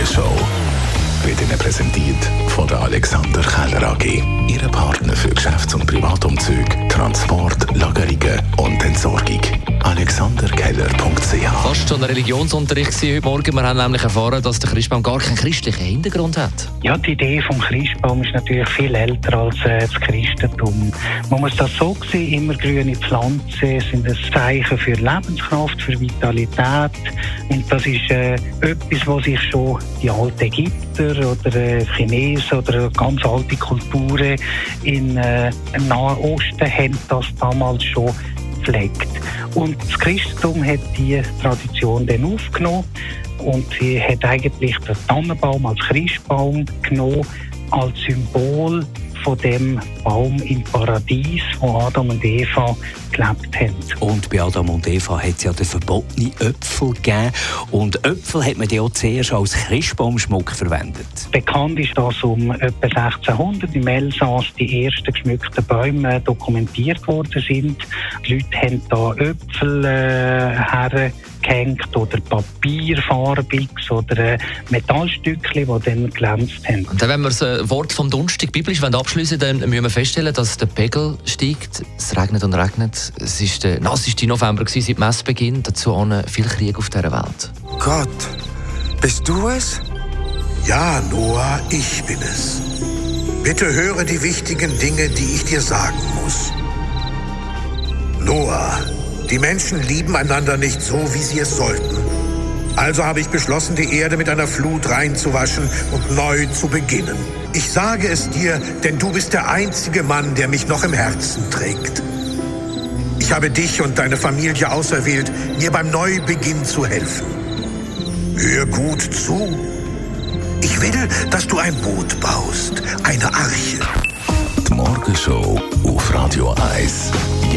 Morgenshow wird Ihnen präsentiert von der Alexander Keller AG. Ihre Partner für Geschäfts- und Privatumzüge, Transport, Lagerungen. AlexanderKeller.ch Fast schon ein Religionsunterricht gewesen heute Morgen. Wir haben nämlich erfahren, dass der Christbaum gar keinen christlichen Hintergrund hat. Ja, die Idee vom Christbaum ist natürlich viel älter als äh, das Christentum. Man muss das so sehen, immer grüne Pflanzen sind ein Zeichen für Lebenskraft, für Vitalität. Und das ist äh, etwas, was sich schon die alten Ägypter oder äh, Chinesen oder ganz alte Kulturen in äh, im Nahen Osten haben das damals schon gepflegt. Und das Christentum hat diese Tradition dann aufgenommen und sie hat eigentlich den Tannenbaum als Christbaum genommen, als Symbol von dem Baum im Paradies, wo Adam und Eva gelebt haben. Und bei Adam und Eva hat es ja den verbotenen Äpfel gegeben. Und Äpfel hat man ja zuerst als Christbaumschmuck verwendet. Bekannt ist, dass um etwa 1600 im Elsass die ersten geschmückten Bäume dokumentiert worden sind. Die Leute haben da Äpfel äh, hergehängt oder Papierfarbiges oder äh, Metallstückchen, die dann glänzt haben. Und dann, wenn wir das Wort vom Donnerstag biblisch abschließen dann müssen wir feststellen, dass der Pegel steigt. Es regnet und regnet. Es war der nasseste November gewesen, seit Messbeginn. Dazu auch viel Krieg auf dieser Welt. Gott, bist du es? Ja, Noah, ich bin es. Bitte höre die wichtigen Dinge, die ich dir sagen muss. Noah, die Menschen lieben einander nicht so, wie sie es sollten. Also habe ich beschlossen, die Erde mit einer Flut reinzuwaschen und neu zu beginnen. Ich sage es dir, denn du bist der einzige Mann, der mich noch im Herzen trägt. Ich habe dich und deine Familie auserwählt, mir beim Neubeginn zu helfen. Hör gut zu. Ich will, dass du ein Boot baust, eine Arche. Die Morgenshow auf Radio 1.